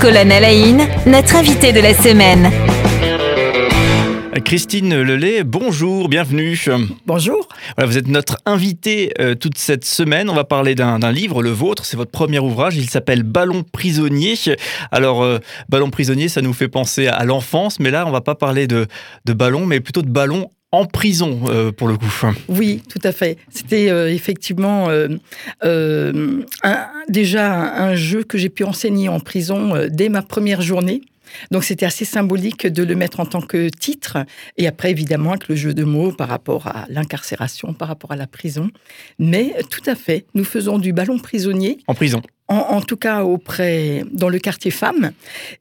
Colonne Alain, notre invité de la semaine. Christine Lelay, bonjour, bienvenue. Bonjour. Voilà, vous êtes notre invité euh, toute cette semaine. On va parler d'un livre, le vôtre. C'est votre premier ouvrage. Il s'appelle Ballon prisonnier. Alors, euh, ballon prisonnier, ça nous fait penser à l'enfance, mais là, on va pas parler de, de ballon, mais plutôt de ballon en prison, euh, pour le coup. Oui, tout à fait. C'était effectivement déjà un, jeu que j'ai pu enseigner en prison dès ma première journée. Donc c'était assez symbolique de le mettre en tant que titre. Et après, évidemment, avec le jeu de mots par rapport à l'incarcération, par rapport à la prison. Mais tout à fait, nous faisons du ballon prisonnier. En prison en, tout cas auprès dans le quartier femmes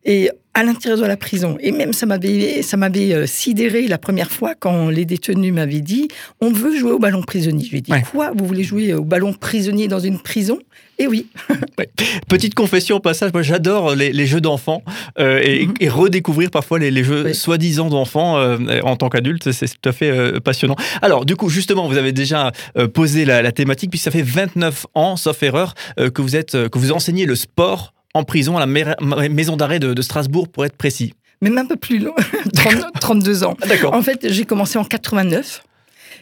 et à l'intérieur de la prison. Et même ça m'avait ça m'avait euh, sidéré la première fois quand les détenus m'avaient dit on veut jouer au ballon prisonnier. Je lui ai dit quoi? Vous voulez jouer au ballon prisonnier dans une prison et oui. Petite confession au passage, moi j'adore les, jeux d'enfants euh, mhm. et, redécouvrir parfois les, jeux soi-disant d'enfants euh, en tant qu'adulte, c'est tout à fait euh, passionnant. Alors du coup, justement, vous avez déjà posé la, thématique, puisque ça fait 29 ans, sauf erreur, que vous êtes, que vous enseignez le sport en prison à la maison d'arrêt de, Strasbourg, pour être précis. Même un peu plus long, 32 ans. D'accord. En fait, j'ai commencé en 89.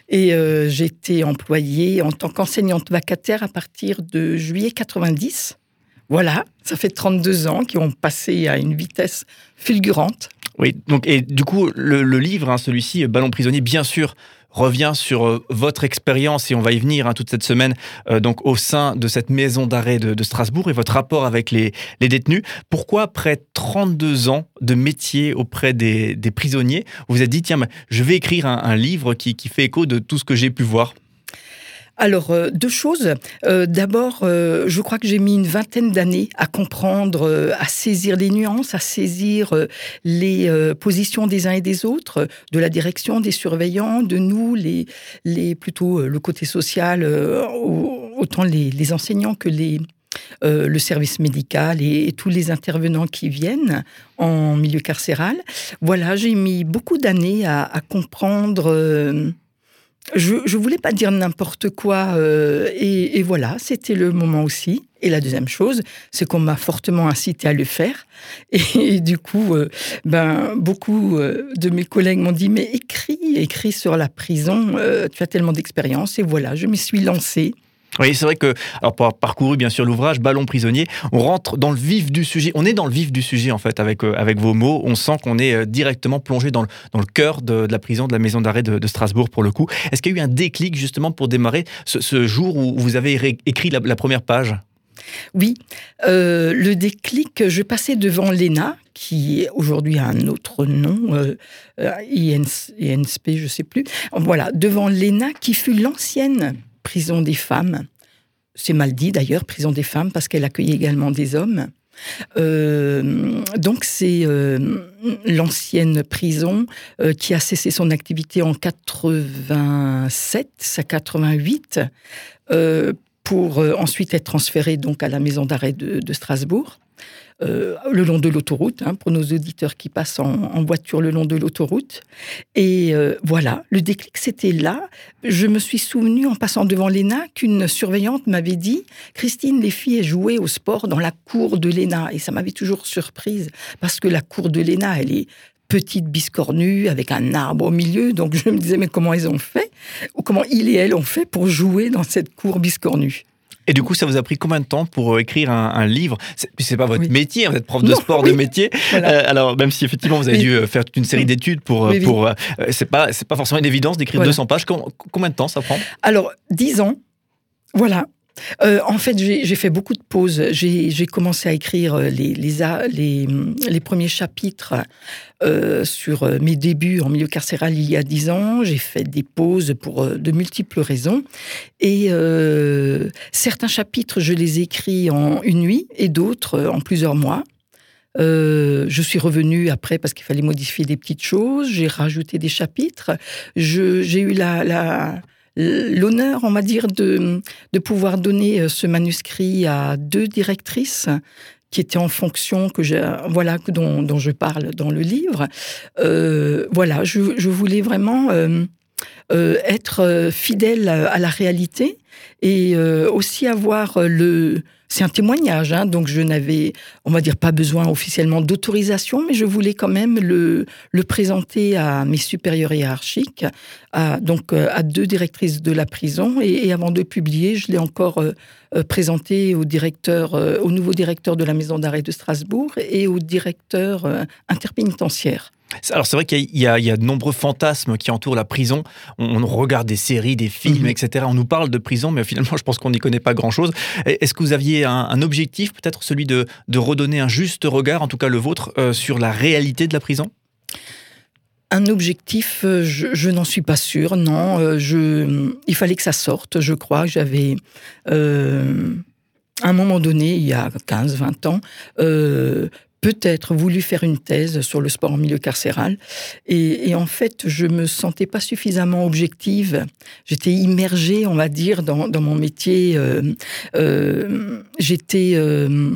Et euh, j'ai été employée en tant qu'enseignante vacataire à partir de juillet 90. Voilà, ça fait 32 ans qui ont passé à une vitesse fulgurante. Oui, donc et du coup le, livre, hein, celui-ci, Ballon prisonnier, bien sûr, revient sur euh, votre expérience, et on va y venir hein, toute cette semaine, euh, donc au sein de cette maison d'arrêt de, Strasbourg et votre rapport avec les, détenus. Pourquoi, après 32 ans de métier auprès des, prisonniers, vous vous êtes dit, tiens, je vais écrire un, livre qui fait écho de tout ce que j'ai pu voir? Alors, euh, deux choses. Euh, d'abord, euh, je crois que j'ai mis une vingtaine d'années à comprendre, à saisir les nuances, à saisir les positions des uns et des autres, de la direction, des surveillants, de nous, les, les plutôt le côté social, autant les, enseignants que les, le service médical et, tous les intervenants qui viennent en milieu carcéral. Voilà, j'ai mis beaucoup d'années à, à, comprendre je, je voulais pas dire n'importe quoi, euh, et, voilà, c'était le moment aussi. Et la deuxième chose, c'est qu'on m'a fortement incité à le faire. Et, du coup, euh, ben, beaucoup euh, de mes collègues m'ont dit, mais écris, écris sur la prison, tu as tellement d'expérience. Et voilà, je me suis lancée. Oui, c'est vrai que, alors pour avoir parcouru bien sûr l'ouvrage Ballon prisonnier, on rentre dans le vif du sujet. On est dans le vif du sujet en fait avec, euh, avec vos mots. On sent qu'on est euh, directement plongé dans le, dans le cœur de, la prison, de la maison d'arrêt de, Strasbourg pour le coup. Est-ce qu'il y a eu un déclic justement pour démarrer ce, jour où vous avez écrit la, première page? Oui, euh, le déclic, je passais devant l'ENA, qui aujourd'hui a un autre nom, euh, INSP, je ne sais plus. Voilà, devant l'ENA, qui fut l'ancienne prison des femmes. C'est mal dit d'ailleurs, prison des femmes, parce qu'elle accueillait également des hommes. Euh, donc c'est euh, l'ancienne prison euh, qui a cessé son activité en 87, à 88, pour ensuite être transférée donc à la maison d'arrêt de Strasbourg. Euh, le long de l'autoroute, hein, pour nos auditeurs qui passent en, voiture le long de l'autoroute. Et euh, voilà, le déclic, c'était là. Je me suis souvenu, en passant devant l'ENA, qu'une surveillante m'avait dit Christine, les filles jouaient au sport dans la cour de l'ENA. Et ça m'avait toujours surprise, parce que la cour de l'ENA, elle est petite biscornue avec un arbre au milieu. Donc je me disais, mais comment elles ont fait? Ou comment il et elle ont fait pour jouer dans cette cour biscornue? Et du coup, ça vous a pris combien de temps pour euh, écrire un, livre C'est pas votre métier, vous êtes prof de sport de métier. Euh, alors, même si effectivement vous avez dû euh, faire toute une série d'études pour, pour c'est pas c'est pas forcément une évidence d'écrire 200 pages. Combien de temps ça prend? Alors, 10 ans. Voilà, euh, en fait, j'ai fait beaucoup de pauses. J'ai commencé à écrire euh, les, premiers chapitres euh, sur mes débuts en milieu carcéral il y a dix ans. J'ai fait des pauses pour de multiples raisons. Et certains chapitres, je les ai écrits en une nuit et d'autres en plusieurs mois. je suis revenue après parce qu'il fallait modifier des petites choses. J'ai rajouté des chapitres. J'ai eu la l'honneur, on va dire, de, de pouvoir donner euh, ce manuscrit à deux directrices qui étaient en fonction que voilà dont, dont, je parle dans le livre. Euh, voilà, je, je, voulais vraiment euh, être fidèle à la réalité et aussi avoir le c'est un témoignage, hein, donc je n'avais, on va dire, pas besoin officiellement d'autorisation, mais je voulais quand même le, le présenter à mes supérieurs hiérarchiques, à, donc euh, à deux directrices de la prison, et, avant de publier, je l'ai encore euh, euh, présenté au directeur, au nouveau directeur de la maison d'arrêt de Strasbourg et au directeur interpénitentiaire. Alors c'est vrai qu'il y, a de nombreux fantasmes qui entourent la prison. On, regarde des séries, des films, mhm. etc. On nous parle de prison, mais finalement je pense qu'on n'y connaît pas grand-chose. Est-ce que vous aviez un, objectif, peut-être celui de, redonner un juste regard, en tout cas le vôtre, euh, sur la réalité de la prison? Un objectif, euh, je, n'en suis pas sûre, non. Euh, je, il fallait que ça sorte, je crois. J'avais, à un moment donné, il y a 15-20 ans, peut-être voulu faire une thèse sur le sport en milieu carcéral. Et, en fait, je me sentais pas suffisamment objective. J'étais immergée, on va dire, dans, mon métier. Euh, euh, j'étais euh,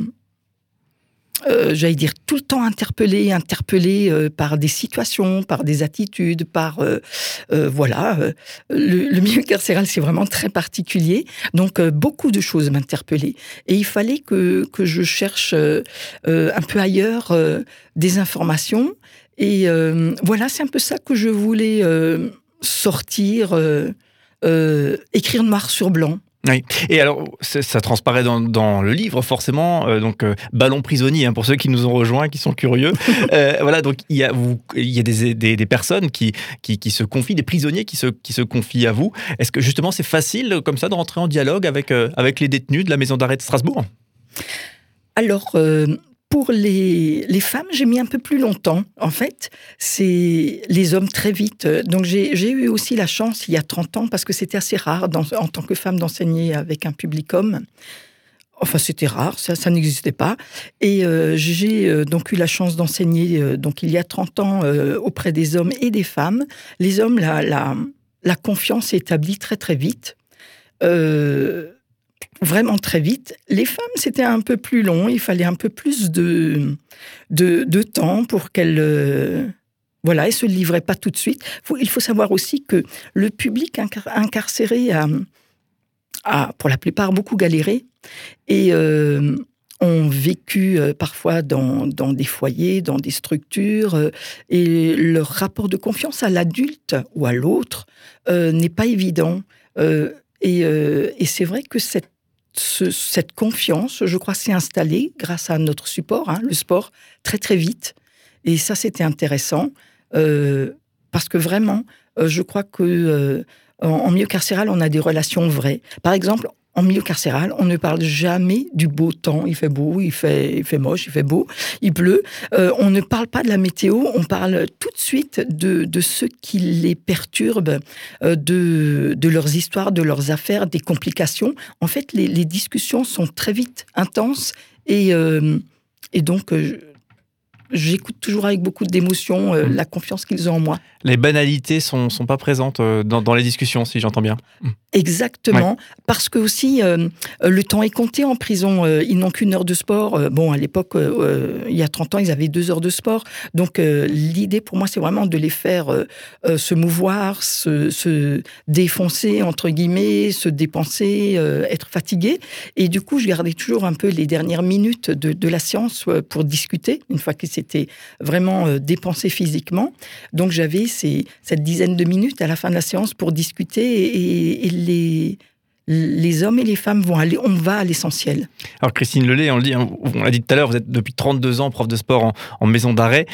euh, j'allais dire, tout le temps interpellé, interpellé euh, par des situations, par des attitudes, par... Euh, voilà, le, milieu carcéral, c'est vraiment très particulier. Donc, beaucoup de choses m'interpellaient. Et il fallait que, que je cherche un peu ailleurs des informations. Et voilà, c'est un peu ça que je voulais sortir, écrire noir sur blanc. Oui. Et alors, ça transparaît dans, le livre, forcément. Euh, donc, euh, ballon prisonnier, hein, pour ceux qui nous ont rejoints, qui sont curieux. Euh, voilà, donc il y a, vous, il y a des, des, personnes qui, qui, se confient, des prisonniers qui se, qui se confient à vous. Est-ce que justement, c'est facile, comme ça, de rentrer en dialogue avec, avec les détenus de la maison d'arrêt de Strasbourg? Alors, pour les, les femmes, j'ai mis un peu plus longtemps. En fait, c'est les hommes très vite. Donc j'ai eu aussi la chance, il y a 30 ans, parce que c'était assez rare en tant que femme d'enseigner avec un public homme. Enfin, c'était rare, ça, n'existait pas. Et euh, j'ai euh, donc eu la chance d'enseigner, euh, donc il y a 30 ans, auprès des hommes et des femmes. Les hommes, la, la, la confiance s'est établie très très vite vraiment très vite. Les femmes, c'était un peu plus long, il fallait un peu plus de, de, temps pour qu'elles... Euh, voilà, se livraient pas tout de suite. il faut savoir aussi que le public incarcéré a, pour la plupart, beaucoup galéré et euh, ont vécu euh, parfois dans, dans, des foyers, dans des structures, et leur rapport de confiance à l'adulte ou à l'autre n'est pas évident. et, et c'est vrai que cette cette confiance, je crois, s'est installée grâce à notre support, hein, le sport, très très vite. Et ça, c'était intéressant euh, parce que vraiment, euh, je crois que euh, en, milieu carcéral, on a des relations vraies. Par exemple, en milieu carcéral, on ne parle jamais du beau temps. Il fait beau, il fait, il fait moche, il fait beau, il pleut. Euh, on ne parle pas de la météo, on parle tout de suite de, de ce qui les perturbe, euh, de, de leurs histoires, de leurs affaires, des complications. En fait, les, les discussions sont très vite intenses et, euh, et donc j'écoute toujours avec beaucoup d'émotion mmh. la confiance qu'ils ont en moi. Les banalités sont, sont pas présentes dans, dans les discussions, si j'entends bien. Exactement, parce que aussi euh, le temps est compté en prison. Euh, ils n'ont qu'une heure de sport. Euh, bon, à l'époque, il y a 30 ans, ils avaient deux heures de sport. Donc l'idée pour moi, c'est vraiment de les faire se mouvoir, se, se, défoncer entre guillemets, se dépenser, être fatigués. Et du coup, je gardais toujours un peu les dernières minutes de, de la séance pour discuter. Une fois qu'ils s'étaient vraiment dépensés physiquement, donc j'avais cette dizaine de minutes à la fin de la séance pour discuter et, et les, les hommes et les femmes vont aller, on va à l'essentiel. Alors Christine Lelay, on dit, hein, on l'a dit tout à l'heure, vous êtes depuis 32 ans prof de sport en, maison d'arrêt.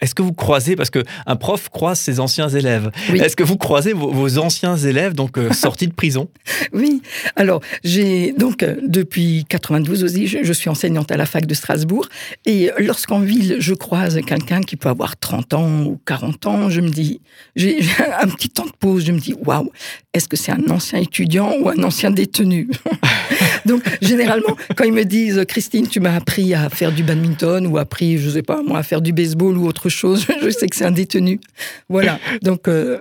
Est-ce que vous croisez, parce qu'un prof croise ses anciens élèves, est-ce que vous croisez vos, anciens élèves donc euh, sortis de prison? Oui, alors j'ai donc euh, depuis 92 aussi, je, suis enseignante à la fac de Strasbourg et lorsqu'en ville je croise quelqu'un qui peut avoir 30 ans ou 40 ans, je me dis, j'ai un petit temps de pause, je me dis, waouh, est-ce que c'est un ancien étudiant ou un ancien détenu. Donc, généralement, quand ils me disent Christine, tu m'as appris à faire du badminton ou appris, je sais pas, moi, à faire du baseball ou autre chose, je sais que c'est un détenu. Voilà. Donc, euh,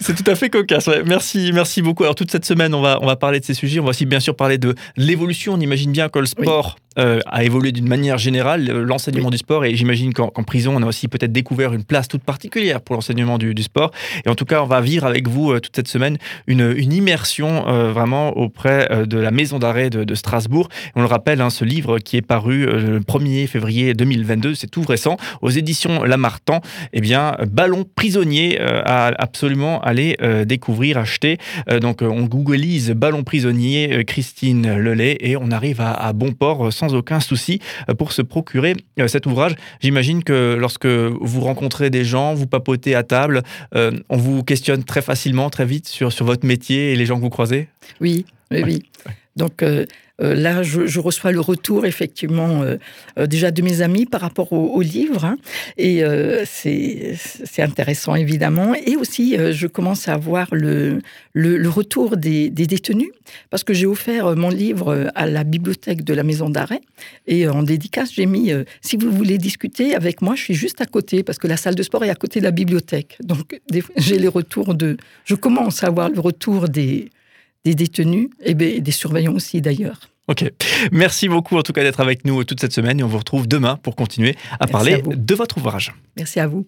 c'est tout à fait cocasse. Merci, merci beaucoup. Alors, toute cette semaine, on va, on va parler de ces sujets. On va aussi, bien sûr, parler de l'évolution. On imagine bien que le sport a évolué d'une manière générale, l'enseignement du sport, et j'imagine qu'en prison, on a aussi peut-être découvert une place toute particulière pour l'enseignement du, sport. Et en tout cas, on va vivre avec vous toute cette semaine une, une immersion vraiment auprès de la maison d'arrêt de, Strasbourg. on le rappelle, hein, ce livre qui est paru le 1er février 2022, c'est tout récent, aux éditions Lamartan, eh bien, Ballon prisonnier à absolument aller découvrir, acheter. donc, on googleise Ballon prisonnier, Christine Lelay, et on arrive à, bon port sans aucun souci pour se procurer cet ouvrage. J'imagine que lorsque vous rencontrez des gens, vous papotez à table, on vous questionne très facilement, très vite sur, sur votre métier et les gens que vous croisez? Oui, oui, oui. Donc, euh, là, je, reçois le retour effectivement euh, euh, déjà de mes amis par rapport au, livre, hein. et c'est intéressant évidemment. Et aussi, je commence à avoir le, le, retour des, détenus, parce que j'ai offert mon livre à la bibliothèque de la maison d'arrêt, et en dédicace, j'ai mis si vous voulez discuter avec moi, je suis juste à côté, parce que la salle de sport est à côté de la bibliothèque. Donc, j'ai les retours de. Je commence à avoir le retour des des détenus et des surveillants aussi d'ailleurs. Ok. Merci beaucoup en tout cas d'être avec nous toute cette semaine et on vous retrouve demain pour continuer à parler de votre ouvrage. Merci à vous.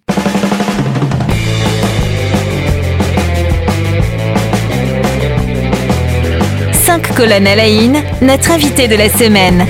Cinq colonnes à la notre invité de la semaine.